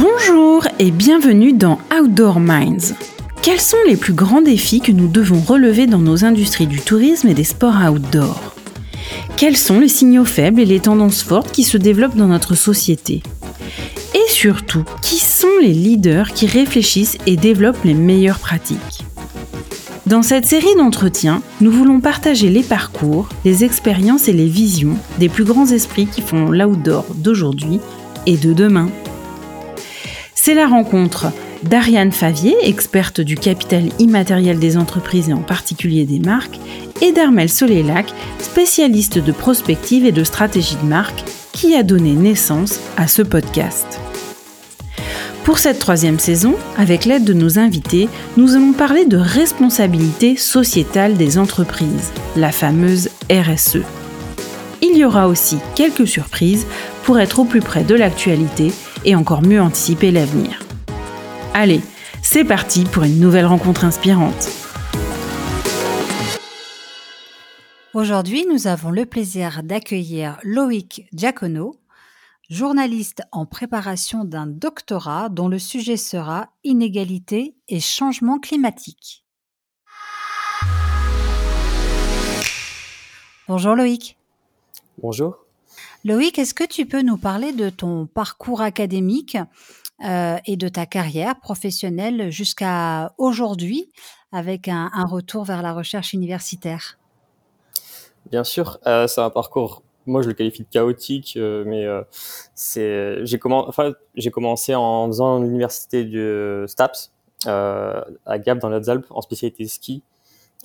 Bonjour et bienvenue dans Outdoor Minds. Quels sont les plus grands défis que nous devons relever dans nos industries du tourisme et des sports outdoor? Quels sont les signaux faibles et les tendances fortes qui se développent dans notre société? Et surtout, qui sont les leaders qui réfléchissent et développent les meilleures pratiques? Dans cette série d'entretiens, nous voulons partager les parcours, les expériences et les visions des plus grands esprits qui font l'outdoor d'aujourd'hui et de demain. C'est la rencontre d'Ariane Favier, experte du capital immatériel des entreprises et en particulier des marques, et d'Armel Solélac, spécialiste de prospective et de stratégie de marque, qui a donné naissance à ce podcast. Pour cette troisième saison, avec l'aide de nos invités, nous allons parler de responsabilité sociétale des entreprises, la fameuse RSE. Il y aura aussi quelques surprises pour être au plus près de l'actualité et encore mieux anticiper l'avenir. Allez, c'est parti pour une nouvelle rencontre inspirante. Aujourd'hui, nous avons le plaisir d'accueillir Loïc Giacono, journaliste en préparation d'un doctorat dont le sujet sera inégalité et changement climatique. Bonjour Loïc. Bonjour. Loïc, est-ce que tu peux nous parler de ton parcours académique euh, et de ta carrière professionnelle jusqu'à aujourd'hui avec un, retour vers la recherche universitaire? Bien sûr, euh, c'est un parcours moi je le qualifie de chaotique, euh, mais c'est j'ai commencé, en faisant l'université du STAPS à Gap dans les Hautes-Alpes en spécialité ski.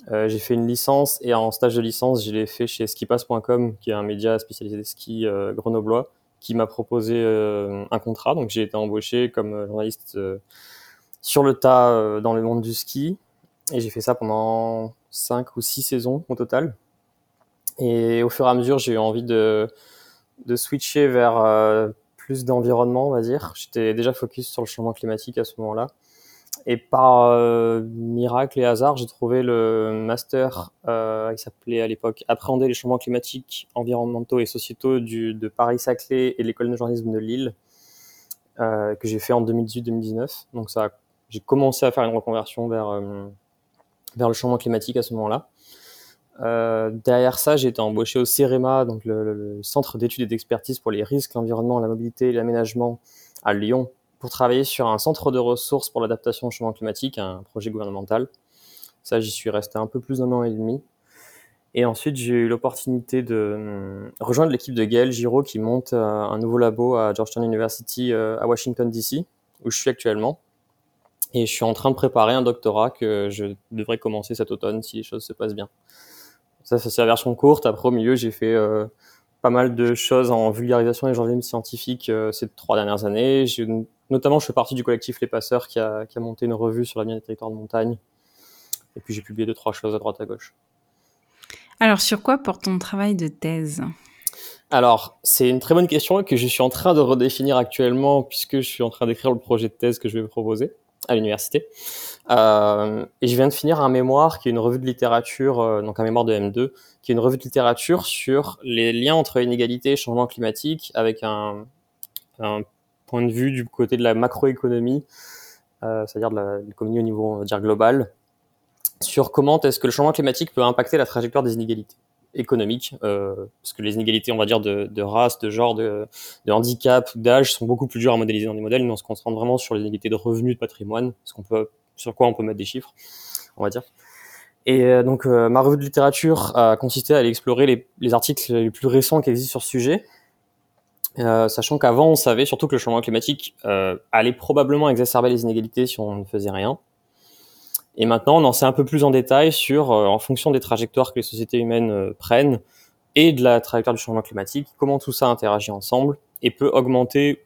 J'ai fait une licence et en stage de licence, je l'ai fait chez skipass.com, qui est un média spécialisé ski grenoblois, qui m'a proposé un contrat. Donc j'ai été embauché comme journaliste sur le tas dans le monde du ski et j'ai fait ça pendant cinq ou six saisons au total. Et au fur et à mesure, j'ai eu envie de, de switcher vers euh, plus d'environnement, on va dire. J'étais déjà focus sur le changement climatique à ce moment-là. Et par euh, miracle et hasard, j'ai trouvé le master euh, s'appelait à l'époque Appréhender les changements climatiques, environnementaux et sociétaux du, de Paris-Saclay et l'école de journalisme de Lille, euh, que j'ai fait en 2018-2019. Donc ça, j'ai commencé à faire une reconversion vers, euh, vers le changement climatique à ce moment-là. Derrière ça, j'ai été embauché au CEREMA, donc le, Centre d'études et d'expertise pour les risques, l'environnement, la mobilité et l'aménagement à Lyon, pour travailler sur un centre de ressources pour l'adaptation au changement climatique, un projet gouvernemental. Ça, j'y suis resté un peu plus d'un an et demi. Et ensuite, j'ai eu l'opportunité de hum, rejoindre l'équipe de Gaël Giraud qui monte euh, un nouveau labo à Georgetown University euh, à Washington, D.C., où je suis actuellement. Et je suis en train de préparer un doctorat que je devrais commencer cet automne si les choses se passent bien. Ça, c'est la version courte. Après, au milieu, j'ai fait euh, pas mal de choses en vulgarisation et journalisme scientifique euh, ces trois dernières années. Notamment, je fais partie du collectif Les Passeurs qui a, qui a monté une revue sur l'avenir des territoires de montagne. Et puis, j'ai publié deux, trois choses à droite à gauche. Alors, sur quoi porte ton travail de thèse? Alors, c'est une très bonne question que je suis en train de redéfinir actuellement puisque je suis en train d'écrire le projet de thèse que je vais proposer à l'université. Euh, et je viens de finir un mémoire qui est une revue de littérature, euh, donc un mémoire de M2, qui est une revue de littérature sur les liens entre inégalité et changement climatique, avec un, un point de vue du côté de la macroéconomie, euh, c'est-à-dire de l'économie au niveau on va dire, global, sur comment est-ce que le changement climatique peut impacter la trajectoire des inégalités économiques, euh, parce que les inégalités, on va dire, de, de race, de genre, de, de handicap, d'âge sont beaucoup plus dures à modéliser dans des modèles, mais on se concentre vraiment sur les inégalités de revenus, de patrimoine, ce qu'on peut, sur quoi on peut mettre des chiffres, on va dire. Et euh, donc, euh, ma revue de littérature a consisté à aller explorer les, les articles les plus récents qui existent sur ce sujet, euh, sachant qu'avant, on savait surtout que le changement climatique euh, allait probablement exacerber les inégalités si on ne faisait rien. Et maintenant, on en sait un peu plus en détail sur, euh, en fonction des trajectoires que les sociétés humaines euh, prennent et de la trajectoire du changement climatique, comment tout ça interagit ensemble et peut augmenter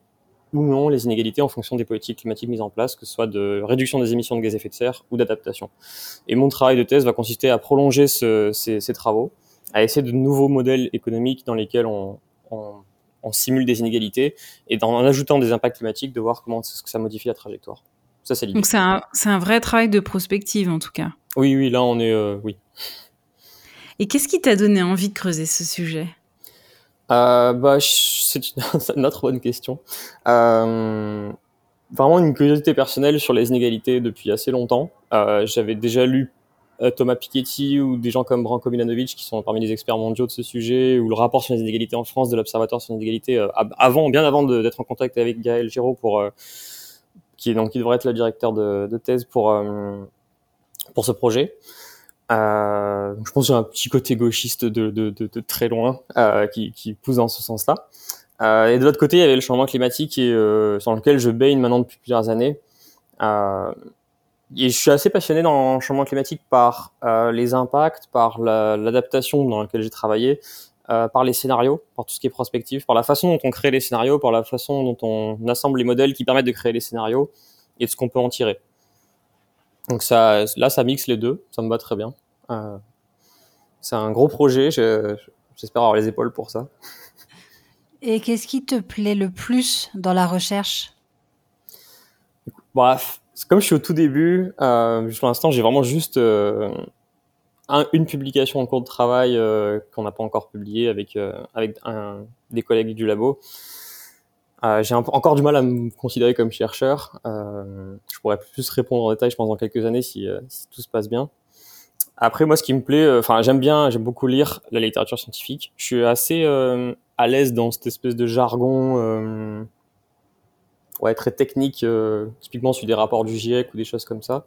ou non les inégalités en fonction des politiques climatiques mises en place, que ce soit de réduction des émissions de gaz à effet de serre ou d'adaptation. Et mon travail de thèse va consister à prolonger ce, ces, ces, travaux, à essayer de nouveaux modèles économiques dans lesquels on, on, on simule des inégalités et en ajoutant des impacts climatiques, de voir comment ça modifie la trajectoire. Ça, c'est Donc, c'est un, un, vrai travail de prospective, en tout cas. Oui, oui, là, on est. Euh, oui. Et qu'est-ce qui t'a donné envie de creuser ce sujet? Euh, bah, C'est une, une, autre bonne question. Euh, vraiment une curiosité personnelle sur les inégalités depuis assez longtemps. J'avais déjà lu Thomas Piketty ou des gens comme Branko Milanovic qui sont parmi les experts mondiaux de ce sujet, ou le rapport sur les inégalités en France de l'Observatoire sur les inégalités, euh, avant, bien avant d'être en contact avec Gaël Giraud, pour, euh, qui, donc, qui devrait être le directeur de, thèse pour, pour ce projet. Euh, je pense que j'ai un petit côté gauchiste de, de, très loin euh, qui, pousse dans ce sens-là. Euh, et de l'autre côté, il y avait le changement climatique et, euh, sur lequel je baigne maintenant depuis plusieurs années. Euh, et je suis assez passionné dans le changement climatique par euh, les impacts, par l'adaptation dans laquelle j'ai travaillé, par les scénarios, par tout ce qui est prospectif, par la façon dont on crée les scénarios, par la façon dont on assemble les modèles qui permettent de créer les scénarios et de ce qu'on peut en tirer. Donc ça, là, ça mixe les deux, ça me va très bien. Euh, c'est un gros projet, j'espère avoir les épaules pour ça. Et qu'est-ce qui te plaît le plus dans la recherche? Bref, comme je suis au tout début, euh, pour l'instant, j'ai vraiment juste euh, un, une publication en cours de travail euh, qu'on n'a pas encore publiée avec, euh, avec un, des collègues du labo. Euh, j'ai encore du mal à me considérer comme chercheur. Euh, je pourrais plus répondre en détail, je pense, dans quelques années si, si tout se passe bien. Après, moi, ce qui me plaît, enfin, j'aime bien, j'aime beaucoup lire la littérature scientifique. Je suis assez à l'aise dans cette espèce de jargon, ouais, très technique, typiquement sur des rapports du GIEC ou des choses comme ça.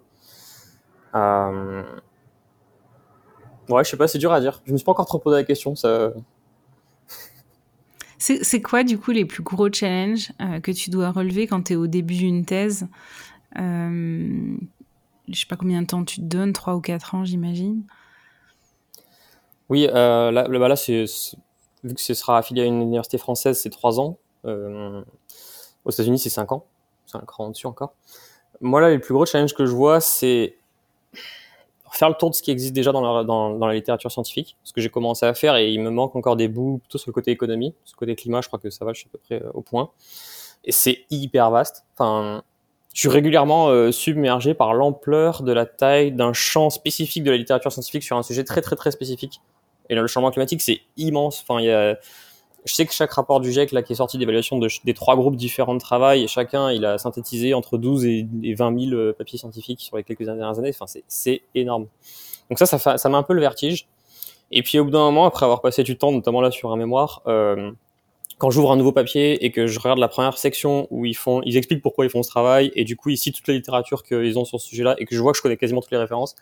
ouais, je sais pas, c'est dur à dire. Je me suis pas encore trop posé la question. Ça, c'est quoi, du coup, les plus gros challenges euh, que tu dois relever quand tu es au début d'une thèse? Euh, Je sais pas combien de temps tu te donnes, 3 ou 4 ans, j'imagine Oui, euh, là, là, là vu que ce sera affilié à une université française, c'est 3 ans. Euh, aux États-Unis, c'est 5 ans. C'est un cran dessus encore. Moi, là, les plus gros challenges que je vois, c'est faire le tour de ce qui existe déjà dans la, dans, la littérature scientifique, ce que j'ai commencé à faire, et il me manque encore des bouts plutôt sur le côté économie. Sur le côté climat, je crois que ça va, je suis à peu près euh, au point. Et c'est hyper vaste. Enfin, je suis régulièrement euh, submergé par l'ampleur de la taille d'un champ spécifique de la littérature scientifique sur un sujet très très très spécifique. Et là, le changement climatique, c'est immense. Enfin, il y a je sais que chaque rapport du GIEC là, qui est sorti d'évaluation de, des trois groupes différents de travail, chacun il a synthétisé entre 12 et, et 20 000 euh, papiers scientifiques sur les quelques dernières années. Enfin, c'est énorme. Donc ça, ça, fait, met un peu le vertige. Et puis au bout d'un moment, après avoir passé du temps, notamment là sur un mémoire, euh, quand j'ouvre un nouveau papier et que je regarde la première section où ils font, ils expliquent pourquoi ils font ce travail, et du coup ils citent toute la littérature qu'ils ont sur ce sujet-là, et que je vois que je connais quasiment toutes les références,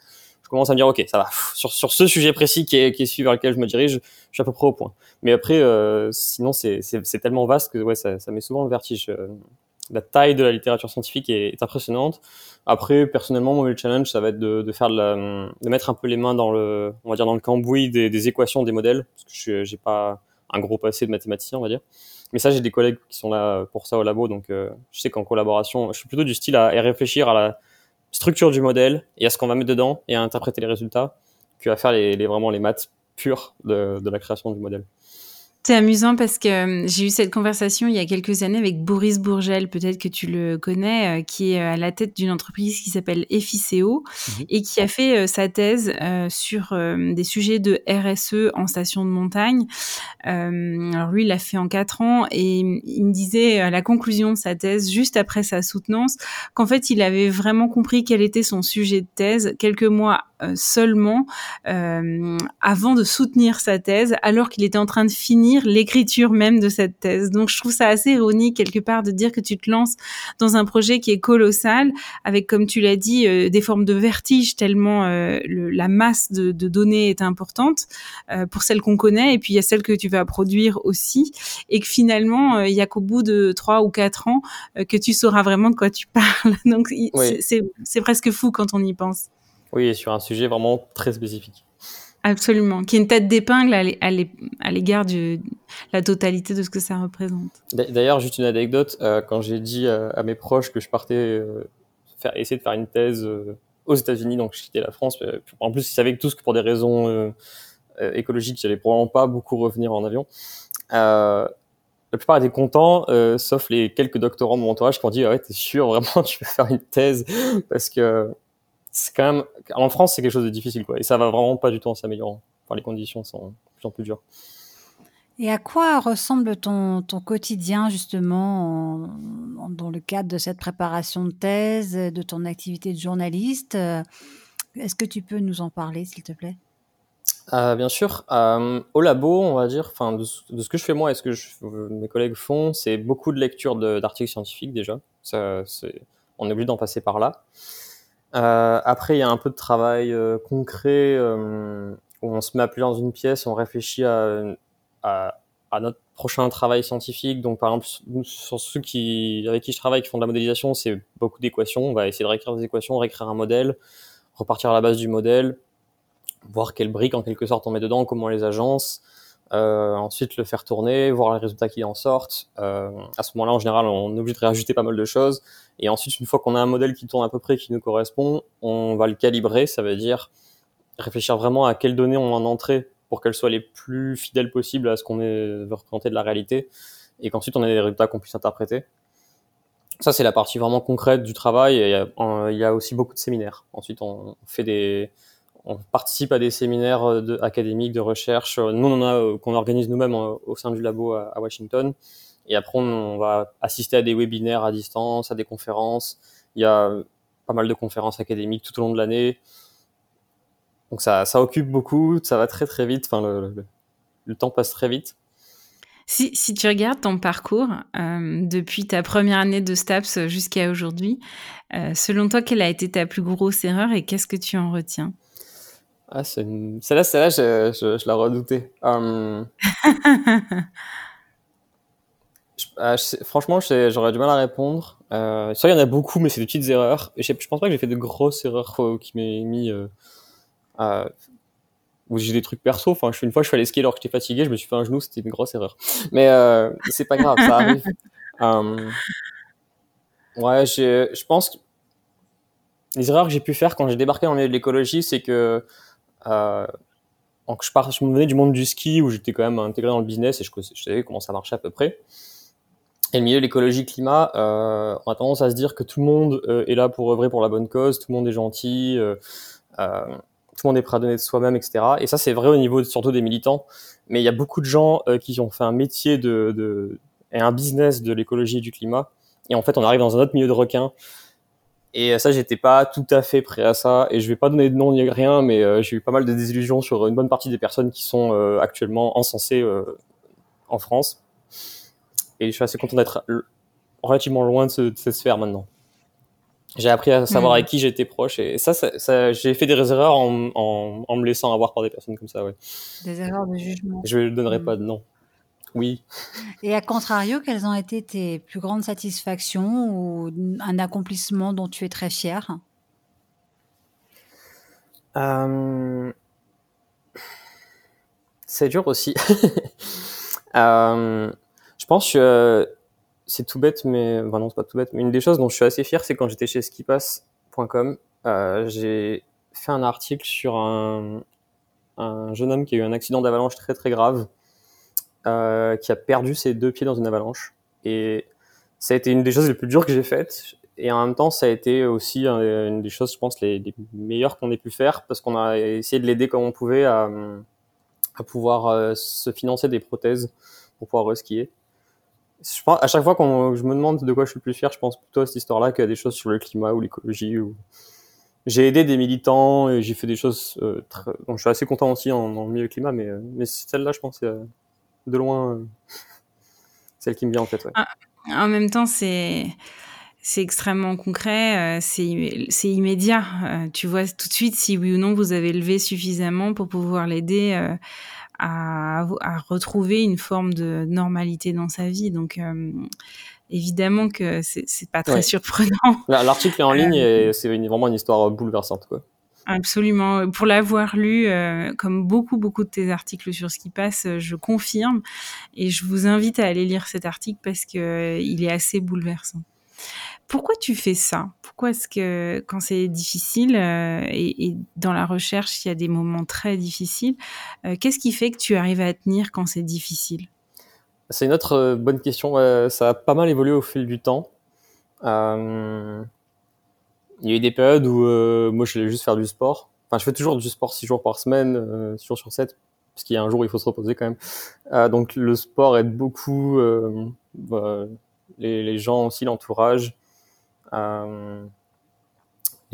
commence à me dire ok ça va. Sur, sur ce sujet précis qui est, qui est celui vers lequel je me dirige je suis à peu près au point. Mais après euh, sinon c'est tellement vaste que ouais ça, ça met souvent le vertige euh, la taille de la littérature scientifique est, impressionnante. Après personnellement le challenge ça va être de, de faire de, la, de mettre un peu les mains dans le on va dire dans le cambouis des, équations des modèles parce que je j'ai pas un gros passé de mathématicien on va dire. Mais ça j'ai des collègues qui sont là pour ça au labo donc euh, je sais qu'en collaboration je suis plutôt du style à réfléchir à la structure du modèle et à ce qu'on va mettre dedans et à interpréter les résultats qu'à faire les, les, vraiment les maths pures de, de la création du modèle. C'est amusant parce que euh, j'ai eu cette conversation il y a quelques années avec Boris Bourgel, peut-être que tu le connais, euh, qui est à la tête d'une entreprise qui s'appelle Efficeo mmh. et qui a fait euh, sa thèse sur des sujets de RSE en station de montagne. alors lui, il l'a fait en quatre ans et il me disait à la conclusion de sa thèse, juste après sa soutenance, qu'en fait, il avait vraiment compris quel était son sujet de thèse quelques mois seulement avant de soutenir sa thèse, alors qu'il était en train de finir l'écriture même de cette thèse. Donc je trouve ça assez ironique quelque part de dire que tu te lances dans un projet qui est colossal, avec comme tu l'as dit euh, des formes de vertige tellement euh, le, la masse de, de, données est importante euh, pour celles qu'on connaît et puis il y a celles que tu vas produire aussi et que finalement euh, il y a qu'au bout de trois ou quatre ans euh, que tu sauras vraiment de quoi tu parles. Donc oui. c'est presque fou quand on y pense. Oui, sur un sujet vraiment très spécifique. Absolument, qui est une tête d'épingle à l'égard de la totalité de ce que ça représente. D'ailleurs, juste une anecdote, euh, quand j'ai dit euh, à mes proches que je partais euh, faire, essayer de faire une thèse aux États-Unis, donc je quittais la France, en plus ils savaient tous que pour des raisons écologiques, j'allais probablement pas beaucoup revenir en avion. la plupart étaient contents, sauf les quelques doctorants de mon entourage qui m'ont dit ah ouais t'es sûr vraiment tu veux faire une thèse? Parce que c'est quand même en France c'est quelque chose de difficile quoi et ça va vraiment pas du tout en s'améliorant enfin les conditions sont de plus en plus dures Et à quoi ressemble ton, ton quotidien justement dans le cadre de cette préparation de thèse, de ton activité de journaliste? Est-ce que tu peux nous en parler, s'il te plaît? Euh, bien sûr. Euh, au labo, on va dire, enfin, de, ce que je fais moi et ce que mes collègues font, c'est beaucoup de lecture d'articles scientifiques déjà. Ça, on est obligé d'en passer par là. Euh, après, il y a un peu de travail euh, concret euh, où on se met à plus dans une pièce, on réfléchit à, à, à, notre prochain travail scientifique. Donc, par exemple, sur ceux qui, avec qui je travaille, qui font de la modélisation, c'est beaucoup d'équations. On va essayer de réécrire des équations, réécrire un modèle, repartir à la base du modèle, voir quelles briques en quelque sorte on met dedans, comment les agence, euh, ensuite le faire tourner, voir les résultats qui en sortent. Euh, à ce moment-là, en général, on est obligé de réajuster pas mal de choses. Et ensuite, une fois qu'on a un modèle qui tourne à peu près, qui nous correspond, on va le calibrer. Ça veut dire réfléchir vraiment à quelles données on en entrée pour qu'elles soient les plus fidèles possibles à ce qu'on veut représenter de la réalité. Et qu'ensuite, on ait des résultats qu'on puisse interpréter. Ça, c'est la partie vraiment concrète du travail. Et il y a aussi beaucoup de séminaires. Ensuite, on fait des, on participe à des séminaires euh, académiques de recherche. Euh, nous, on a euh, qu'on organise nous-mêmes au sein du labo à, Washington. Et après, on, va assister à des webinaires à distance, à des conférences. Il y a pas mal de conférences académiques tout au long de l'année. Donc ça, occupe beaucoup, ça va très très vite. Enfin, le, temps passe très vite. Si, tu regardes ton parcours depuis ta première année de STAPS jusqu'à aujourd'hui, selon toi, quelle a été ta plus grosse erreur et qu'est-ce que tu en retiens? Ah, c'est une... celle-là, celle-là, je, je, je, la redoutais. Um... ah, franchement, j'aurais du mal à répondre. Euh, ça, il y en a beaucoup, mais c'est des petites erreurs. Je, je pense pas que j'ai fait de grosses erreurs euh, qui m'aient mis. Euh, où j'ai des trucs perso. Enfin, une fois, je suis allé skier alors que j'étais fatigué, je me suis fait un genou, c'était une grosse erreur. Mais euh, c'est pas grave, ça arrive. Um... ouais, je pense que les erreurs que j'ai pu faire quand j'ai débarqué dans le milieu de l'écologie, c'est que donc je, pars, je me venais du monde du ski où j'étais quand même intégré dans le business et je, savais comment ça marchait à peu près. Et le milieu de l'écologie climat, euh, on a tendance à se dire que tout le monde euh, est là pour œuvrer pour la bonne cause, tout le monde est gentil, euh, euh, tout le monde est prêt à donner de soi-même, etc. Et ça, c'est vrai au niveau surtout des militants. Mais il y a beaucoup de gens euh, qui ont fait un métier de, de, et un business de l'écologie et du climat. Et en fait, on arrive dans un autre milieu de requins et ça, j'étais pas tout à fait prêt à ça. Et je vais pas donner de nom ni rien, mais euh, j'ai eu pas mal de désillusions sur une bonne partie des personnes qui sont euh, actuellement encensées euh, en France. Et je suis assez content d'être relativement loin de, ce, de, cette sphère maintenant. J'ai appris à savoir mmh. avec qui j'étais proche et ça, ça, ça j'ai fait des erreurs en, en, en, me laissant avoir par des personnes comme ça, ouais. Des erreurs de jugement. Je ne donnerai mmh. pas de nom. Oui. Et à contrario, quelles ont été tes plus grandes satisfactions ou un accomplissement dont tu es très fier euh... C'est dur aussi. euh, je pense que c'est tout bête, mais enfin non, c'est pas tout bête. Mais une des choses dont je suis assez fier, c'est quand j'étais chez skipass.com, euh, j'ai fait un article sur un, un jeune homme qui a eu un accident d'avalanche très très grave euh, qui a perdu ses deux pieds dans une avalanche. Et ça a été une des choses les plus dures que j'ai faites. Et en même temps, ça a été aussi une des choses, je pense, les, meilleures qu'on ait pu faire parce qu'on a essayé de l'aider comme on pouvait à, à pouvoir euh, se financer des prothèses pour pouvoir reskier. Je pense, à chaque fois qu'on je me demande de quoi je suis le plus fier, je pense plutôt à cette histoire-là qu'à des choses sur le climat ou l'écologie. J'ai aidé des militants et j'ai fait des choses euh, très... donc je suis assez content aussi en, en milieu climat, mais, euh, mais celle-là, je pense, de loin euh, celle qui me vient en tête. Ouais. Ah, en même temps, c'est c'est extrêmement concret, euh, c'est immédiat. Euh, tu vois tout de suite si oui ou non vous avez levé suffisamment pour pouvoir l'aider euh, à, à, retrouver une forme de normalité dans sa vie. Donc évidemment que c'est pas très ouais. surprenant. L'article est en ligne et c'est vraiment une histoire bouleversante. Quoi. Absolument. Pour l'avoir lu, euh, comme beaucoup, beaucoup de tes articles sur ce qui passe, euh, je confirme. Et je vous invite à aller lire cet article parce que euh, est assez bouleversant. Pourquoi tu fais ça? Pourquoi est-ce que quand c'est difficile et, dans la recherche, il y a des moments très difficiles, qu'est-ce qui fait que tu arrives à tenir quand c'est difficile? C'est une autre bonne question. ça a pas mal évolué au fil du temps. Il y a eu des périodes où euh, moi je voulais juste faire du sport. Enfin, je fais toujours du sport six jours par semaine, euh, 6 jours sur 7, parce qu'il y a un jour où il faut se reposer quand même. donc le sport aide beaucoup bah, les, gens aussi, l'entourage, les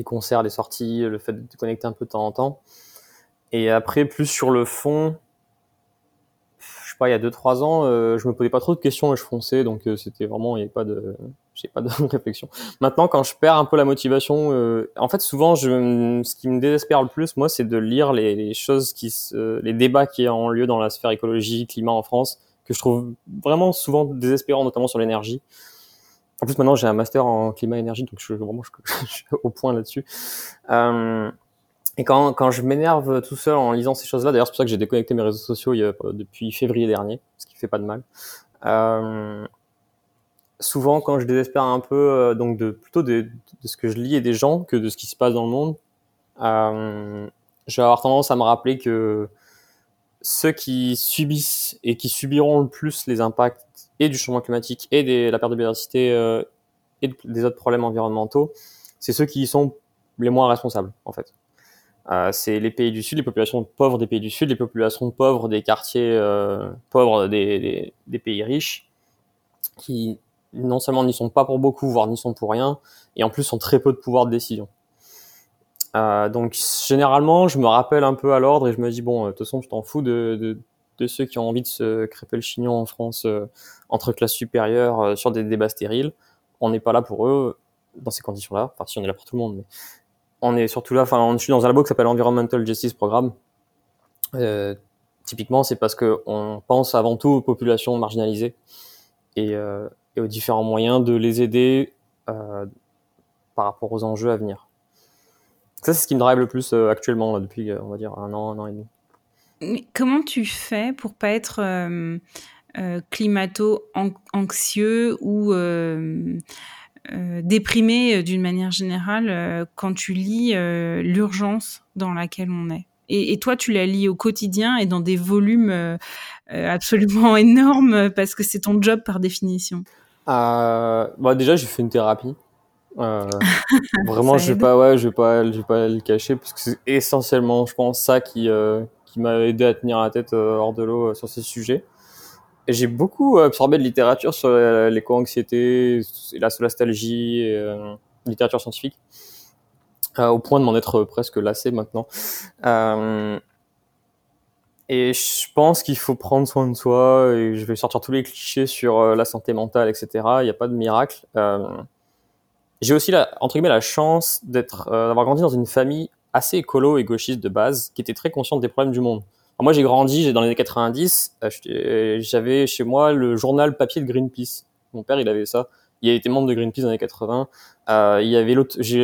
concerts, les sorties, le fait de te connecter un peu de temps en temps. Et après, plus sur le fond, je sais pas, il y a 2-3 ans, euh, je me posais pas trop de questions et je fonçais, donc euh, c'était vraiment, il n'y avait pas de, j'ai pas de réflexion. Maintenant, quand je perds un peu la motivation, euh, en fait, souvent, je, ce qui me désespère le plus, moi, c'est de lire les, les, choses qui, se, les débats qui ont lieu dans la sphère écologie, climat en France, que je trouve vraiment souvent désespérants, notamment sur l'énergie. En plus, maintenant, j'ai un master en climat énergie, donc je, vraiment, je, suis au point là-dessus. Euh, et quand, quand je m'énerve tout seul en lisant ces choses-là, d'ailleurs c'est pour ça que j'ai déconnecté mes réseaux sociaux il y a, depuis février dernier, ce qui fait pas de mal. Euh, souvent quand je désespère un peu, euh, donc de plutôt de, de, ce que je lis et des gens que de ce qui se passe dans le monde, euh, je vais avoir tendance à me rappeler que ceux qui subissent et qui subiront le plus les impacts et du changement climatique et de la perte de biodiversité euh, et des autres problèmes environnementaux, c'est ceux qui sont les moins responsables en fait. Euh, c'est les pays du Sud, les populations pauvres des pays du Sud, les populations pauvres des quartiers euh, pauvres des, des, des, pays riches, qui non seulement n'y sont pas pour beaucoup, voire n'y sont pour rien, et en plus ont très peu de pouvoir de décision. Euh, donc généralement, je me rappelle un peu à l'ordre et je me dis bon, de toute façon, je t'en fous de, de, de, ceux qui ont envie de se crêper le chignon en France euh, entre classes supérieures euh, sur des débats stériles. On n'est pas là pour eux dans ces conditions-là. Enfin, si on est là pour tout le monde, mais on est surtout là, enfin, je suis dans un labo qui s'appelle Environmental Justice Programme. Euh, typiquement, c'est parce que on pense avant tout aux populations marginalisées et, euh, et aux différents moyens de les aider euh, par rapport aux enjeux à venir. Ça, c'est ce qui me drive le plus euh, actuellement, depuis, euh, on va dire, un an, un an et demi. Comment tu fais pour pas être climato-anxieux ou déprimé d'une manière générale quand tu lis l'urgence dans laquelle on est? Et, toi, tu la lis au quotidien et dans des volumes absolument énormes parce que c'est ton job par définition. Bah déjà, j'ai fait une thérapie. vraiment, je vais pas, ouais, je vais pas, je vais pas le cacher parce que c'est essentiellement, je pense, ça qui qui m'a aidé à tenir la tête hors de l'eau sur ces sujets j'ai beaucoup absorbé de littérature sur l'éco-anxiété, la solastalgie, et, euh, littérature scientifique, euh, au point de m'en être presque lassé maintenant. Euh, et je pense qu'il faut prendre soin de soi, et je vais sortir tous les clichés sur euh, la santé mentale, etc. Il n'y a pas de miracle. Euh, j'ai aussi, la, entre guillemets, la chance d'être, euh, d'avoir grandi dans une famille assez écolo et gauchiste de base, qui était très consciente des problèmes du monde. Moi, j'ai grandi dans les années 90. Euh, j'avais chez moi le journal papier de Greenpeace. Mon père, il avait ça. Il été membre de Greenpeace dans les années 80. Euh, il y avait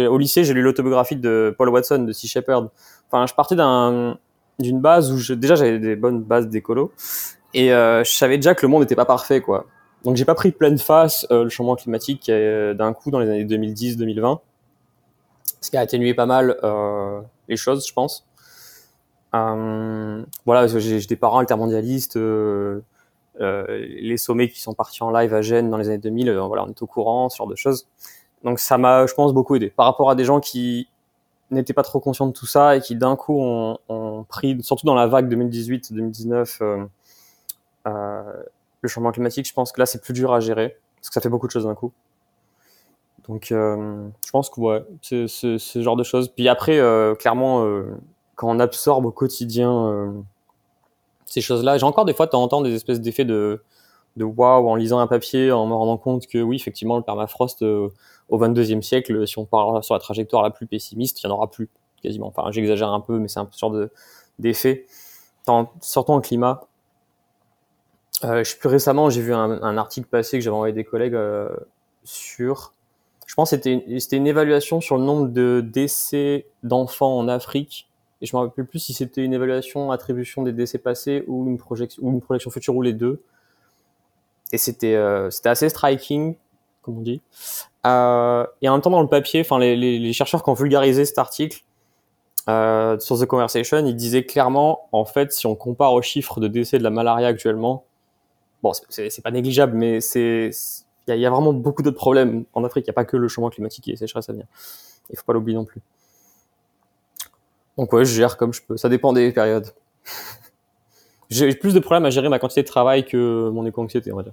au lycée, j'ai lu l'autobiographie de Paul Watson de Sea Shepherd. Enfin, je partais d'un d'une base où déjà j'avais des bonnes bases d'écolo et euh, je savais déjà que le monde n'était pas parfait, quoi. Donc j'ai pas pris pleine face euh, le changement climatique euh, d'un coup dans les années 2010-2020, ce qui a atténué pas mal les choses, je pense. Voilà, j'ai des parents altermondialistes. Les sommets qui sont partis en live à Gênes dans les années 2000, euh, voilà, on est au courant, ce genre de choses. Donc ça m'a, je pense, beaucoup aidé. Par rapport à des gens qui n'étaient pas trop conscients de tout ça et qui d'un coup ont, ont, pris, surtout dans la vague 2018-2019, euh, euh, le changement climatique, je pense que là c'est plus dur à gérer parce que ça fait beaucoup de choses d'un coup. Donc euh, je pense que ouais, c'est ce genre de choses. Puis après, euh, clairement, quand on absorbe au quotidien euh, ces choses-là, j'ai encore des fois de temps en temps des espèces d'effets de de waouh en lisant un papier, en me rendant compte que oui, effectivement, le permafrost euh, au 22e siècle, si on part sur la trajectoire la plus pessimiste, il n'y en aura plus quasiment. Enfin, j'exagère un peu, mais c'est un peu de d'effet. En climat. Euh, je, plus récemment, j'ai vu un, un, article passé que j'avais envoyé des collègues euh, sur. Je pense que c'était une, une évaluation sur le nombre de décès d'enfants en Afrique et je me rappelle plus si c'était une évaluation, attribution des décès passés ou une projection, ou une projection future ou les deux. Et c'était euh, c'était assez striking, comme on dit. Euh, et en même temps, dans le papier, enfin les, les, les, chercheurs qui ont vulgarisé cet article euh, sur The Conversation, ils disaient clairement, en fait, si on compare aux chiffres de décès de la malaria actuellement, bon, c'est pas négligeable, mais c'est il y, a vraiment beaucoup d'autres problèmes en Afrique. Il n'y a pas que le changement climatique et les sécheresses à venir. Il faut pas l'oublier non plus. Donc ouais, je gère comme je peux. Ça dépend des périodes. J'ai plus de problèmes à gérer ma quantité de travail que mon éco-anxiété, on va dire.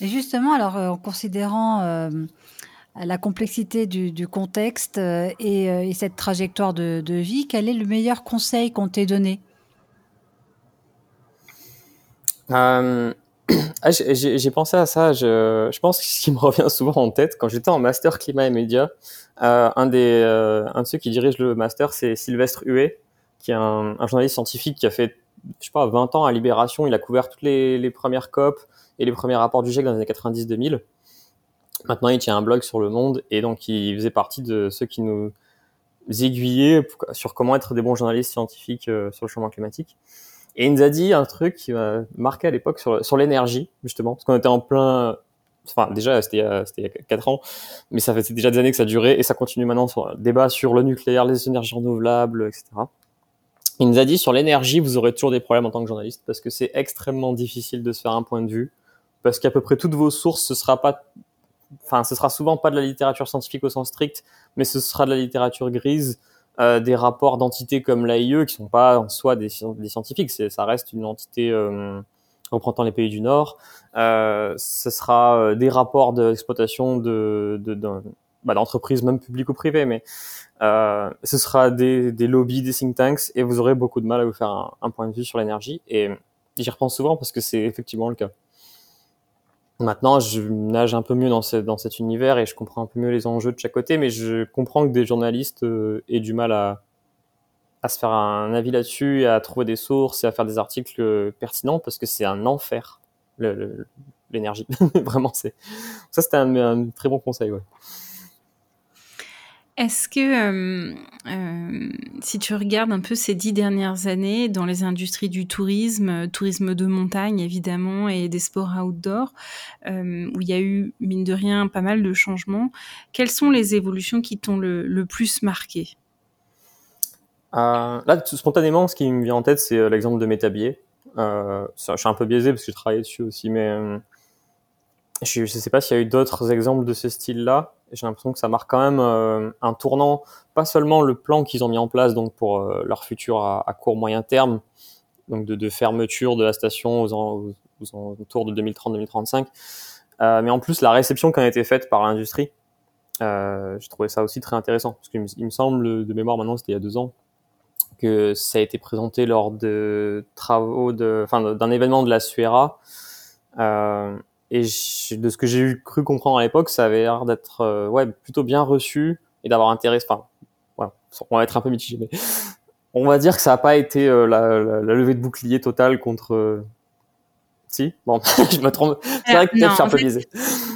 Et justement, alors en considérant la complexité du, contexte et, cette trajectoire de, de, vie, quel est le meilleur conseil qu'on t'ait donné? Euh, ah, J'ai pensé à ça. Je, je, pense que ce qui me revient souvent en tête, quand j'étais en master climat et médias, euh, un, des, euh, un de ceux qui dirige le master, c'est Sylvestre Huet, qui est un, un, journaliste scientifique qui a fait, je sais pas, 20 ans à Libération. Il a couvert toutes les, les premières COP et les premiers rapports du GIEC dans les années 90-2000. Maintenant, il tient un blog sur le monde et donc il faisait partie de ceux qui nous aiguillaient sur comment être des bons journalistes scientifiques euh, sur le changement climatique. Et il nous a dit un truc qui m'a marqué à l'époque sur, sur l'énergie, justement, parce qu'on était en plein... Enfin, déjà, c'était il y a 4 ans, mais ça fait déjà des années que ça durait, et ça continue maintenant sur le débat sur le nucléaire, les énergies renouvelables, etc. Il nous a dit sur l'énergie, vous aurez toujours des problèmes en tant que journaliste, parce que c'est extrêmement difficile de se faire un point de vue, parce qu'à peu près toutes vos sources, ce sera pas enfin, ce sera souvent pas de la littérature scientifique au sens strict, mais ce sera de la littérature grise, euh, des rapports d'entités comme l'AIE qui sont pas en soi des, scientifiques, ça reste une entité euh, représentant les pays du Nord. Euh, ce sera euh, des rapports d'exploitation de, de, de bah, d'entreprises même publiques ou privées, mais euh, ce sera des, des lobbies, des think tanks, et vous aurez beaucoup de mal à vous faire un, point de vue sur l'énergie. Et j'y repense souvent parce que c'est effectivement le cas. Maintenant, je nage un peu mieux dans, dans cet univers et je comprends un peu mieux les enjeux de chaque côté, mais je comprends que des journalistes euh, aient du mal à, à se faire un avis là-dessus, à trouver des sources et à faire des articles pertinents parce que c'est un enfer, l'énergie. Vraiment, c'est ça, c'était un, un, très bon conseil. Ouais. Est-ce que, euh, euh, si tu regardes un peu ces dix dernières années dans les industries du tourisme, euh, tourisme de montagne évidemment et des sports outdoor, où il y a eu, mine de rien, pas mal de changements, quelles sont les évolutions qui t'ont le, plus marqué? Là, spontanément, ce qui me vient en tête, c'est l'exemple de Métabier. je suis un peu biaisé parce que je travaillé dessus aussi, mais je ne sais pas s'il y a eu d'autres exemples de ce style-là j'ai l'impression que ça marque quand même euh, un tournant, pas seulement le plan qu'ils ont mis en place donc pour euh, leur futur à, à, court moyen terme, donc de, de, fermeture de la station aux, aux, aux alentours de 2030-2035, euh, mais en plus la réception qui a été faite par l'industrie. Euh, j'ai trouvé ça aussi très intéressant parce qu'il me, me semble de mémoire maintenant c'était il y a deux ans que ça a été présenté lors de travaux de, enfin d'un événement de la SUERA. Euh, et de ce que j'ai eu cru comprendre à l'époque, ça avait l'air d'être euh, ouais plutôt bien reçu et d'avoir intérêt. Enfin, voilà, on va être un peu mitigé, mais on va dire que ça n'a pas été euh, la, la, la, levée de bouclier totale contre. Euh, si, bon, je me trompe. C'est vrai que je suis un peu biaisé.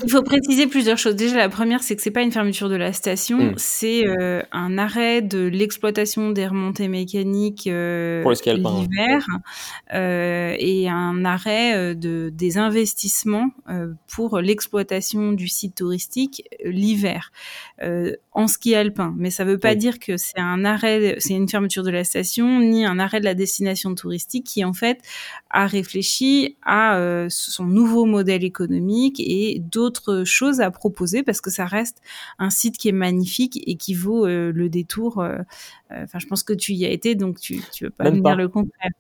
Il faut préciser plusieurs choses. Déjà, la première, c'est que c'est pas une fermeture de la station, mm. c'est euh, un arrêt de l'exploitation des remontées mécaniques euh, l'hiver euh, et un arrêt euh, de des investissements pour l'exploitation du site touristique l'hiver en ski alpin. Mais ça veut pas dire que c'est un arrêt, c'est une fermeture de la station ni un arrêt de la destination touristique qui en fait a réfléchi à son nouveau modèle économique et d'autres choses à proposer parce que ça reste un site qui est magnifique et qui vaut euh, le détour. Euh, euh, enfin, je pense que tu y as été, donc tu ne veux pas me dire le contraire.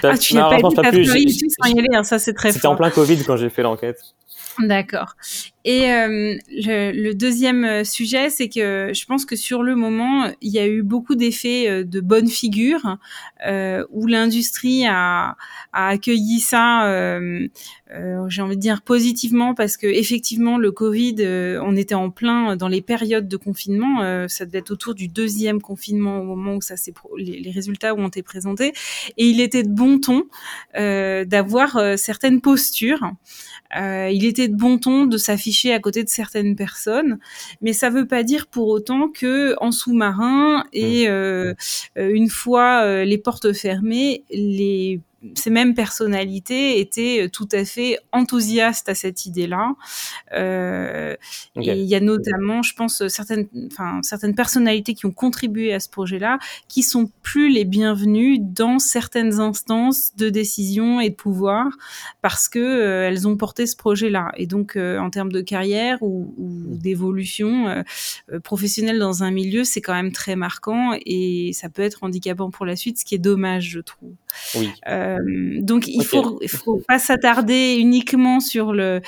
Pas, ah, tu n'y as pas été, hein, ça c'est très C'était en plein Covid quand j'ai fait l'enquête. D'accord. Et euh, le, le, deuxième euh, sujet, c'est que je pense que sur le moment, il y a eu beaucoup d'effets euh, de bonne figure euh, où l'industrie a, a, accueilli ça, euh, euh, j'ai envie de dire positivement, parce que effectivement, le Covid, on était en plein dans les périodes de confinement. ça devait être autour du deuxième confinement au moment où ça s'est les, les, résultats ont été présentés, et il était de bon ton d'avoir certaines postures. Il était de bon ton de s'afficher à côté de certaines personnes, mais ça veut pas dire pour autant que en sous-marin et mmh. euh, euh, une fois euh, les portes fermées, les ces mêmes personnalités étaient euh, tout à fait enthousiastes à cette idée-là. Euh, okay. Et il y a notamment, je pense, certaines, enfin, certaines personnalités qui ont contribué à ce projet-là, qui sont plus les bienvenues dans certaines instances de décision et de pouvoir, parce que euh, elles ont porté ce projet-là. Et donc, euh, en termes de carrière ou, ou hmm. d'évolution professionnelle dans un milieu, c'est quand même très marquant et ça peut être handicapant pour la suite, ce qui est dommage, je trouve. Oui. Euh, donc il faut, il faut pas s'attarder uniquement sur le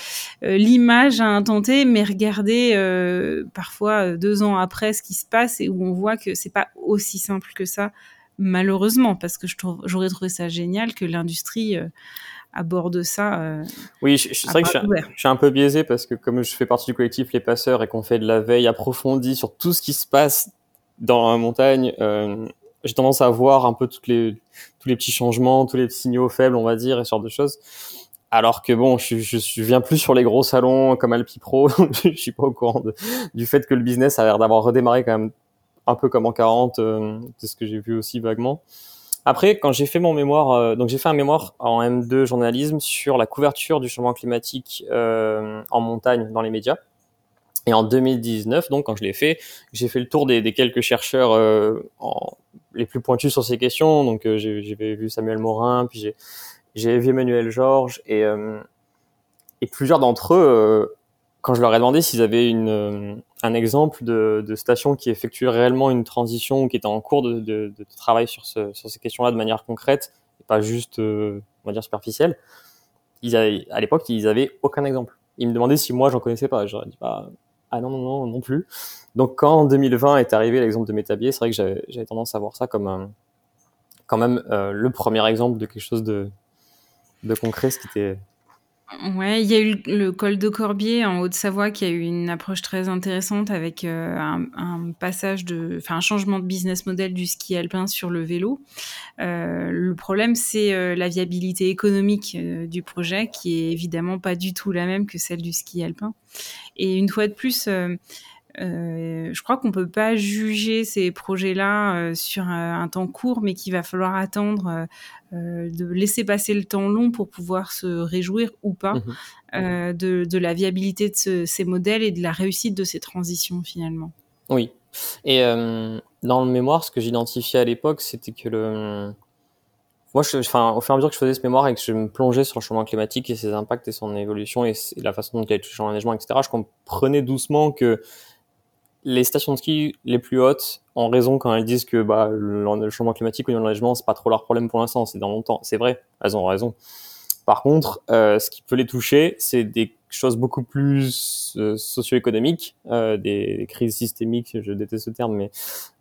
euh, l'image à un tenté, mais regarder euh, parfois deux ans après ce qui se passe et où on voit que c'est pas aussi simple que ça, malheureusement, parce que j'aurais trouvé ça génial que l'industrie aborde ça. oui, c'est vrai que je je suis, un peu biaisé parce que comme je fais partie du collectif Les Passeurs et qu'on fait de la veille approfondie sur tout ce qui se passe dans la montagne, j'ai tendance à voir un peu toutes les, tous les petits changements, tous les signaux faibles, on va dire, et ce genre de choses. Alors que bon, je, je, viens plus sur les gros salons comme Alpi Pro, je suis pas au courant du fait que le business a l'air d'avoir redémarré quand même un peu comme en 40, euh, c'est ce que j'ai vu aussi vaguement. Après, quand j'ai fait mon mémoire, euh, donc j'ai fait un mémoire en M2 journalisme sur la couverture du changement climatique euh, en montagne dans les médias. Et en 2019, donc quand je l'ai fait, j'ai fait le tour des, des quelques chercheurs euh, en, les plus pointus sur ces questions. Donc euh, j'ai vu Samuel Morin, puis j'ai vu Emmanuel Georges et, euh, plusieurs d'entre eux, euh, quand je leur ai demandé s'ils avaient un exemple de, station qui effectuait réellement une transition ou qui était en cours de, travail sur, ce, sur ces questions-là de manière concrète et pas juste, on va dire, superficielle, à l'époque, ils avaient aucun exemple. Ils me demandaient si moi j'en connaissais pas. J'aurais dit. Bah, ah non, non, non, non plus. Donc quand en 2020 est arrivé l'exemple de Métabier, c'est vrai que j'avais tendance à voir ça comme quand même euh, le premier exemple de quelque chose de concret, ce qui était Ouais, il y a eu le col de Corbier en Haute-Savoie qui a eu une approche très intéressante avec euh, un, passage de, enfin un changement de business model du ski alpin sur le vélo. Euh, le problème, c'est euh, la viabilité économique du projet qui est évidemment pas du tout la même que celle du ski alpin. Et une fois de plus, euh, je crois qu'on peut pas juger ces projets-là euh, sur un, temps court, mais qu'il va falloir attendre euh, de laisser passer le temps long pour pouvoir se réjouir ou pas mmh de, de, la viabilité de ce, ces modèles et de la réussite de ces transitions finalement. Oui. Et dans le mémoire, ce que j'identifiais à l'époque, c'était que le moi, je, enfin, au fur et à mesure que je faisais ce mémoire et que je me plongeais sur le changement climatique et ses impacts et son évolution et, la façon dont il a touché l'enneigement, etc., je comprenais doucement que les stations de ski les plus hautes ont raison quand elles disent que bah, le, changement climatique ou l'enneigement, c'est pas trop leur problème pour l'instant, c'est dans longtemps. C'est vrai, elles ont raison. Par contre, euh, ce qui peut les toucher, c'est des choses beaucoup plus euh, socio-économiques, euh, des, crises systémiques, je déteste ce terme, mais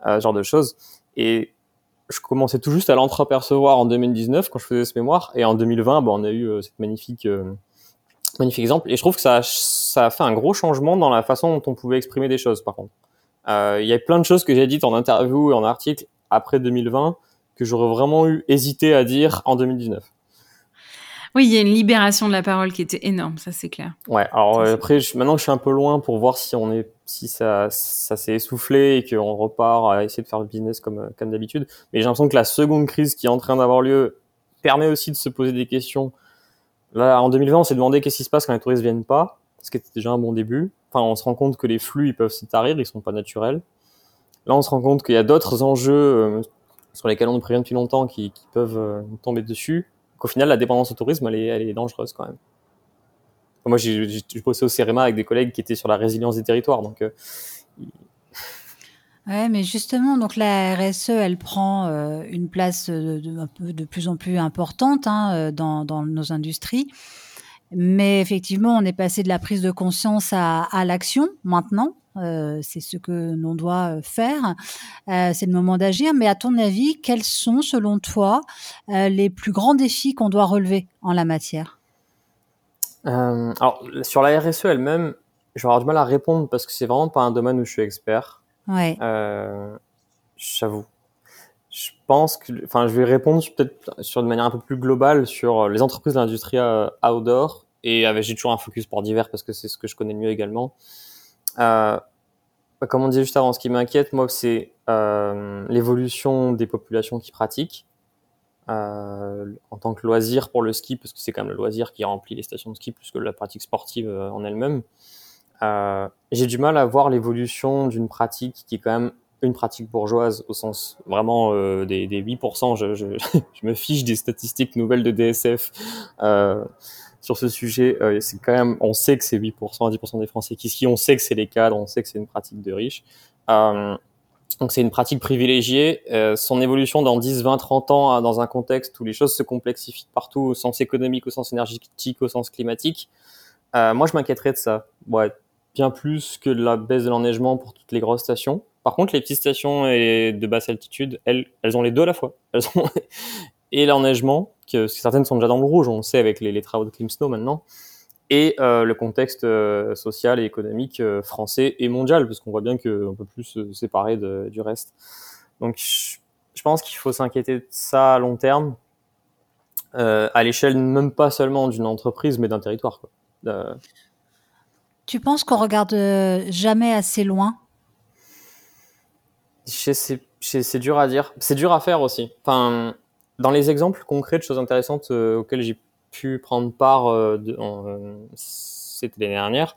euh, ce genre de choses. Et je commençais tout juste à l'entreapercevoir en 2019 quand je faisais ce mémoire, et en 2020, bah, on a eu euh, cette magnifique magnifique exemple. Et je trouve que ça a, ça a fait un gros changement dans la façon dont on pouvait exprimer des choses, par contre. Euh, il y a plein de choses que j'ai dites en interview et en article après 2020 que j'aurais vraiment eu hésité à dire en 2019. Oui, il y a une libération de la parole qui était énorme, ça c'est clair. Ouais, alors euh, après, je, maintenant je suis un peu loin pour voir si on est, si ça, ça s'est essoufflé et qu'on repart à essayer de faire le business comme, comme d'habitude. Mais j'ai l'impression que la seconde crise qui est en train d'avoir lieu permet aussi de se poser des questions Là, en 2020, on s'est demandé qu'est-ce qui se passe quand les touristes viennent pas, ce qui était déjà un bon début. Enfin, on se rend compte que les flux, ils peuvent se tarir, ils sont pas naturels. Là, on se rend compte qu'il y a d'autres enjeux euh, sur lesquels on nous prévient depuis longtemps qui, qui peuvent euh, tomber dessus. Qu'au final, la dépendance au tourisme, elle est, elle est dangereuse quand même. Moi, j'ai bossé au CEREMA avec des collègues qui étaient sur la résilience des territoires, donc euh, Ouais, mais justement, donc la RSE, elle prend euh, une place de, de, plus en plus importante hein, euh, dans, nos industries. Mais effectivement, on est passé de la prise de conscience à, l'action maintenant. Euh, c'est ce que l'on doit faire. Euh, c'est le moment d'agir. Mais à ton avis, quels sont, selon toi, euh, les plus grands défis qu'on doit relever en la matière? Alors, sur la RSE elle-même, je vais avoir du mal à répondre parce que c'est vraiment pas un domaine où je suis expert. Ouais. Euh, J'avoue. Je pense que, enfin, je vais répondre peut-être sur une manière un peu plus globale sur les entreprises de l'industrie euh, outdoor et avec j'ai toujours un focus pour divers parce que c'est ce que je connais le mieux également. Euh, comme on disait juste avant, ce qui m'inquiète, moi, c'est euh, l'évolution des populations qui pratiquent euh, en tant que loisir pour le ski, parce que c'est quand même le loisir qui remplit les stations de ski plus que la pratique sportive euh, en elle-même. Euh, j'ai du mal à voir l'évolution d'une pratique qui est quand même une pratique bourgeoise au sens vraiment euh, des, des 8%. Je, me fiche des statistiques nouvelles de DSF euh, sur ce sujet. C'est quand même, on sait que c'est 8% à 10% des Français qui skient. On sait que c'est les cadres. On sait que c'est une pratique de riches. Donc c'est une pratique privilégiée. Son évolution dans 10, 20, 30 ans dans un contexte où les choses se complexifient partout au sens économique, au sens énergétique, au sens climatique, moi je m'inquiéterais de ça. Bien plus que la baisse de l'enneigement pour toutes les grosses stations. Par contre, les petites stations et de basse altitude, elles, elles ont les deux à la fois. Elles ont et l'enneigement, que certaines sont déjà dans le rouge, on le sait avec les, travaux de Clim Snow maintenant, et euh, le contexte euh, social et économique euh, français et mondial, parce qu'on voit bien qu'on peut plus se séparer du reste. Donc, je, pense qu'il faut s'inquiéter de ça à long terme, à l'échelle même pas seulement d'une entreprise, mais d'un territoire. Tu penses qu'on regarde euh, jamais assez loin? C'est dur à dire. C'est dur à faire aussi. Enfin, dans les exemples concrets de choses intéressantes euh, auxquelles j'ai pu prendre part, euh, euh, c'était l'année dernière.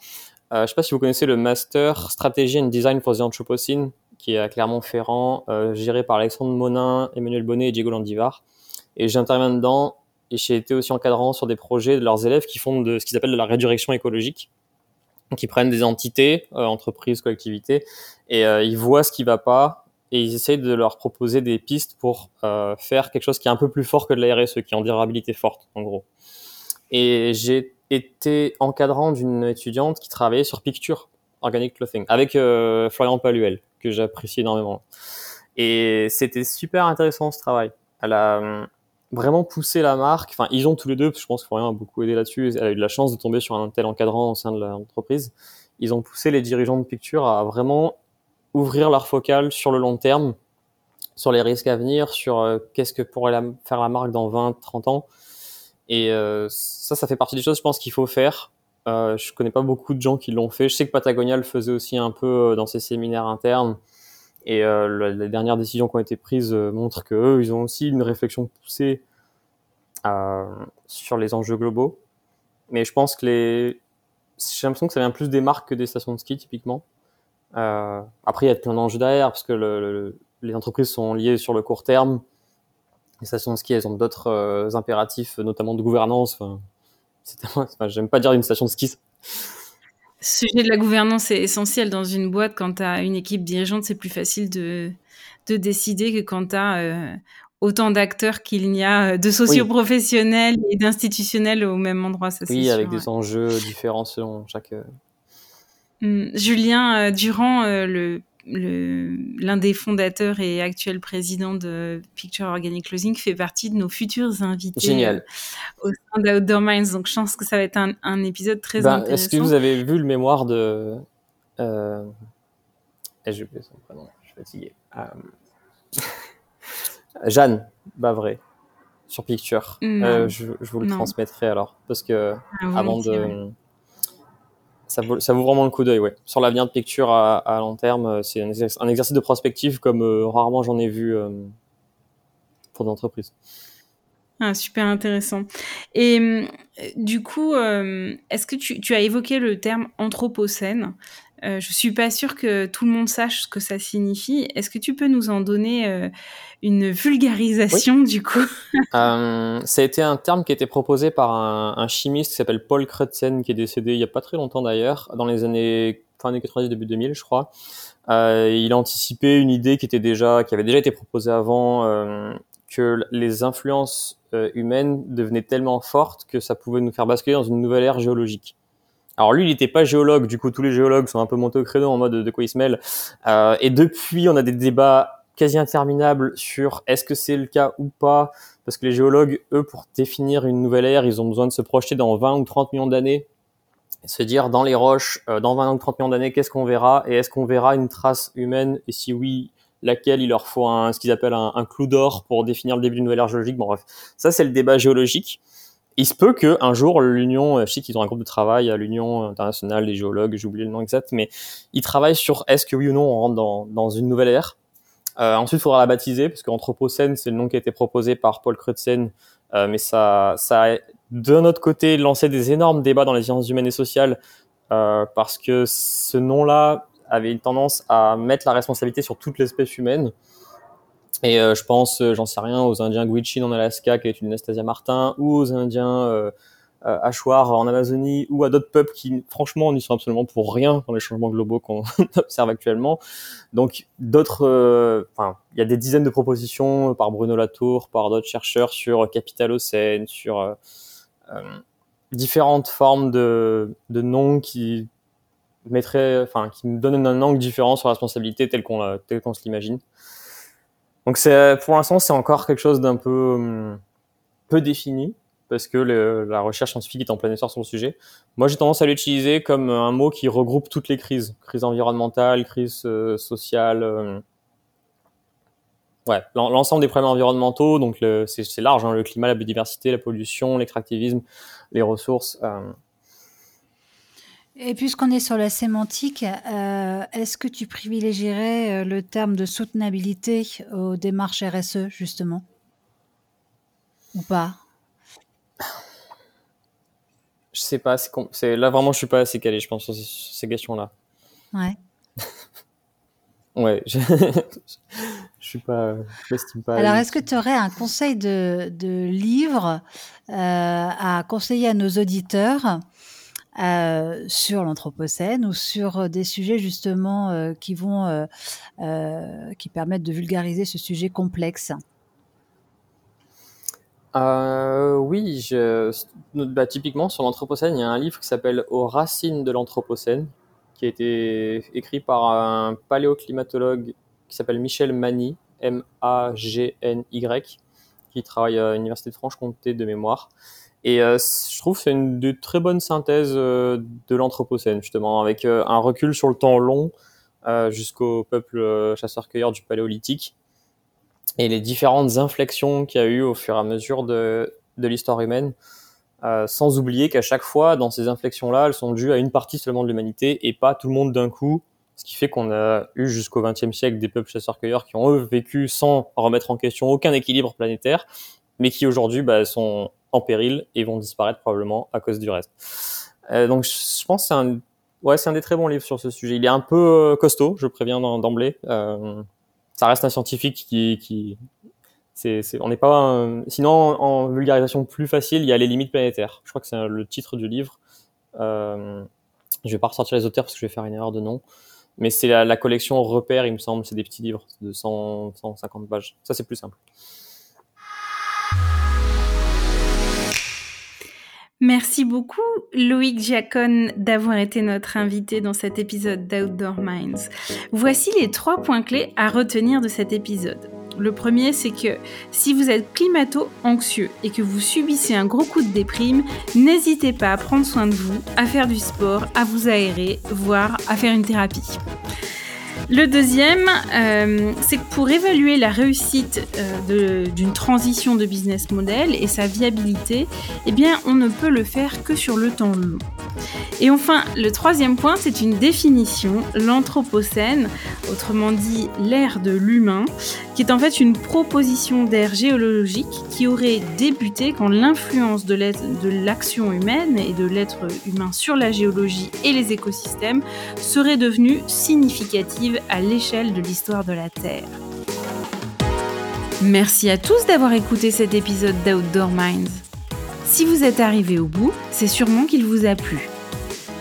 Euh, je ne sais pas si vous connaissez le Master Strategy and Design for the Anthropocene, qui est à Clermont-Ferrand, géré par Alexandre Monin, Emmanuel Bonnet et Diego Landivar. Et j'interviens dedans et j'ai été aussi encadrant sur des projets de leurs élèves qui font de ce qu'ils appellent de la rédirection écologique, qui prennent des entités, euh, entreprises, collectivités, et euh, ils voient ce qui va pas et ils essayent de leur proposer des pistes pour euh, faire quelque chose qui est un peu plus fort que de la RSE, qui est en durabilité forte, en gros. Et j'ai été encadrant d'une étudiante qui travaillait sur Picture Organic Clothing avec euh, Florian Paluel, que j'apprécie énormément. Et c'était super intéressant ce travail. Elle a euh, vraiment poussé la marque. Enfin, ils ont tous les deux, parce que je pense que Florian a beaucoup aidé là-dessus. Elle a eu de la chance de tomber sur un tel encadrant au sein de l'entreprise. Ils ont poussé les dirigeants de Picture à vraiment ouvrir leur focale sur le long terme, sur les risques à venir, sur euh, qu'est-ce que pourrait faire la marque dans 20, 30 ans. Et euh, ça, ça fait partie des choses, je pense, qu'il faut faire. Euh, je connais pas beaucoup de gens qui l'ont fait. Je sais que Patagonia le faisait aussi un peu euh, dans ses séminaires internes. Et euh, le, les dernières décisions qui ont été prises euh, montrent que eux, ils ont aussi une réflexion poussée euh, sur les enjeux globaux. Mais je pense que les, j'ai l'impression que ça vient plus des marques que des stations de ski typiquement. Euh, après, il y a plein d'enjeux derrière parce que le, le, les entreprises sont liées sur le court terme. Les stations de ski, elles ont d'autres euh, impératifs, notamment de gouvernance. Enfin, enfin, j'aime pas dire une station de ski. Ce sujet de la gouvernance est essentiel dans une boîte. Quand tu as une équipe dirigeante, c'est plus facile de, de décider que quand tu as euh, autant d'acteurs qu'il n'y a de socioprofessionnels oui. et d'institutionnels au même endroit. Ça, oui, avec sûr, des ouais. enjeux différents selon chaque. Hum, Julien euh, Durand, euh, le l'un des fondateurs et actuel président de Picture Organic Closing fait partie de nos futurs invités Génial. au sein d'Outdoor Minds. Donc, je pense que ça va être un, un épisode très ben, intéressant. Est-ce que vous avez vu le mémoire de... Euh... J'ai oublié son prénom, je suis fatigué. Euh... Jeanne Bavray, sur Picture. Euh, je, je, vous le non. transmettrai alors, parce que ah, oui, avant de... Ça vaut, ça vraiment le coup d'œil, ouais. Sur l'avenir de Picture à, long terme, c'est un, exercice de prospective comme euh, rarement j'en ai vu euh, pour d'entreprises. Ah, super intéressant. Et euh, du coup, euh, est-ce que tu, as évoqué le terme anthropocène? Euh, Je suis pas sûre que tout le monde sache ce que ça signifie. Est-ce que tu peux nous en donner euh, une vulgarisation oui. du coup? Euh, Ça a été un terme qui a été proposé par un, un chimiste qui s'appelle Paul Crutzen, qui est décédé il y a pas très longtemps d'ailleurs, dans les années fin années 90 début 2000, je crois. Euh, il a anticipé une idée qui était déjà, qui avait déjà été proposée avant, que les influences humaines devenaient tellement fortes que ça pouvait nous faire basculer dans une nouvelle ère géologique. Alors lui, il n'était pas géologue, du coup tous les géologues sont un peu montés au créneau en mode de quoi ils se mêlent. Euh, et depuis, on a des débats quasi interminables sur est-ce que c'est le cas ou pas, parce que les géologues, eux, pour définir une nouvelle ère, ils ont besoin de se projeter dans 20 ou 30 millions d'années, se dire dans les roches, euh, dans 20 ou 30 millions d'années, qu'est-ce qu'on verra, et est-ce qu'on verra une trace humaine, et si oui, laquelle il leur faut un, ce qu'ils appellent un clou d'or pour définir le début d'une nouvelle ère géologique. Bon bref, ça c'est le débat géologique. Il se peut que un jour l'Union, je sais qu'ils ont un groupe de travail à l'Union internationale des géologues, j'ai oublié le nom exact, mais ils travaillent sur est-ce que oui ou non on rentre dans, dans une nouvelle ère. Euh, ensuite, il faudra la baptiser parce qu'Anthropocène c'est le nom qui a été proposé par Paul Crutzen, euh, mais ça, ça a d'un autre côté lancé des énormes débats dans les sciences humaines et sociales euh, parce que ce nom-là avait une tendance à mettre la responsabilité sur toute l'espèce humaine. Et euh, je pense, euh, j'en sais rien, aux Indiens Gwich'in en Alaska, qui est une Anastasia Martin, ou aux Indiens euh, hachoirs en Amazonie ou à d'autres peuples qui, franchement, n'y sont absolument pour rien dans les changements globaux qu'on observe actuellement. Donc, d'autres, enfin, il y a des dizaines de propositions par Bruno Latour, par d'autres chercheurs sur Capitalocène, sur différentes formes de, noms qui mettrait, enfin, qui nous donne un angle différent sur la responsabilité tel qu'on qu'on se l'imagine. Donc c'est, pour l'instant, c'est encore quelque chose d'un peu hum, peu défini parce que la recherche scientifique est en plein essor sur le sujet. Moi, j'ai tendance à l'utiliser comme un mot qui regroupe toutes les crises, crise environnementale, crise euh, sociale, euh, ouais, l'ensemble des problèmes environnementaux. Donc c'est large, hein, le climat, la biodiversité, la pollution, l'extractivisme, les ressources. Euh, et puisqu'on est sur la sémantique, euh, est-ce que tu privilégierais euh, le terme de soutenabilité aux démarches RSE, justement? Ou pas? Je sais pas, c'est là vraiment je suis pas assez calé, je pense, sur ces, questions-là. Ouais. ouais, je, je suis pas, je pas. Alors, est-ce que tu aurais un conseil de, de livre euh, à conseiller à nos auditeurs euh, sur l'anthropocène ou sur euh, des sujets justement euh, qui vont qui permettent de vulgariser ce sujet complexe? Oui, je, bah, typiquement sur l'Anthropocène, il y a un livre qui s'appelle Aux racines de l'Anthropocène, qui a été écrit par un paléoclimatologue qui s'appelle Michel Mani, M-A-G-N-Y, qui travaille à l'Université de Franche-Comté de mémoire. Et euh, je trouve que c'est une très bonnes synthèses euh, de l'Anthropocène, justement, avec euh, un recul sur le temps long jusqu'au peuple chasseur-cueilleur du Paléolithique et les différentes inflexions qu'il y a eu au fur et à mesure de, de l'histoire humaine, sans oublier qu'à chaque fois, dans ces inflexions-là, elles sont dues à une partie seulement de l'humanité et pas tout le monde d'un coup, ce qui fait qu'on a eu jusqu'au XXe siècle des peuples chasseurs-cueilleurs qui ont eux vécu sans remettre en question aucun équilibre planétaire, mais qui aujourd'hui bah, sont en péril et vont disparaître probablement à cause du reste. Euh, donc je pense que c'est un, ouais, c'est un des très bons livres sur ce sujet. Il est un peu euh, costaud, je préviens d'emblée. Euh, ça reste un scientifique qui, c'est, on n'est pas sinon en, vulgarisation plus facile, il y a les limites planétaires. Je crois que c'est le titre du livre. Euh, je vais pas ressortir les auteurs parce que je vais faire une erreur de nom. Mais c'est la, la collection Repère, il me semble, c'est des petits livres de 100, 150 pages. Ça, c'est plus simple. Merci beaucoup Loïc Giacon d'avoir été notre invité dans cet épisode d'Outdoor Minds. Voici les trois points clés à retenir de cet épisode. Le premier, c'est que si vous êtes climato-anxieux et que vous subissez un gros coup de déprime, n'hésitez pas à prendre soin de vous, à faire du sport, à vous aérer, voire à faire une thérapie. Le deuxième, euh, c'est que pour évaluer la réussite euh, d'une transition de business model et sa viabilité, eh on ne peut le faire que sur le temps long. Et enfin, le troisième point, c'est une définition, l'Anthropocène, autrement dit l'ère de l'humain, qui est en fait une proposition d'ère géologique qui aurait débuté quand l'influence de l'action humaine et de l'être humain sur la géologie et les écosystèmes serait devenue significative à l'échelle de l'histoire de la Terre. Merci à tous d'avoir écouté cet épisode d'Outdoor Minds. Si vous êtes arrivé au bout, c'est sûrement qu'il vous a plu.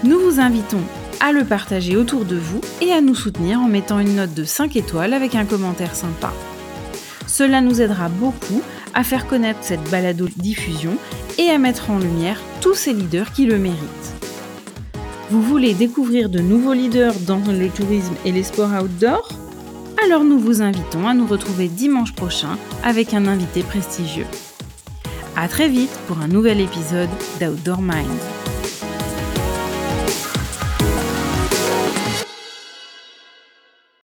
Nous vous invitons à le partager autour de vous et à nous soutenir en mettant une note de 5 étoiles avec un commentaire sympa. Cela nous aidera beaucoup à faire connaître cette balado-diffusion et à mettre en lumière tous ces leaders qui le méritent. Vous voulez découvrir de nouveaux leaders dans le tourisme et les sports outdoor Alors nous vous invitons à nous retrouver dimanche prochain avec un invité prestigieux. À très vite pour un nouvel épisode d'Outdoor Minds.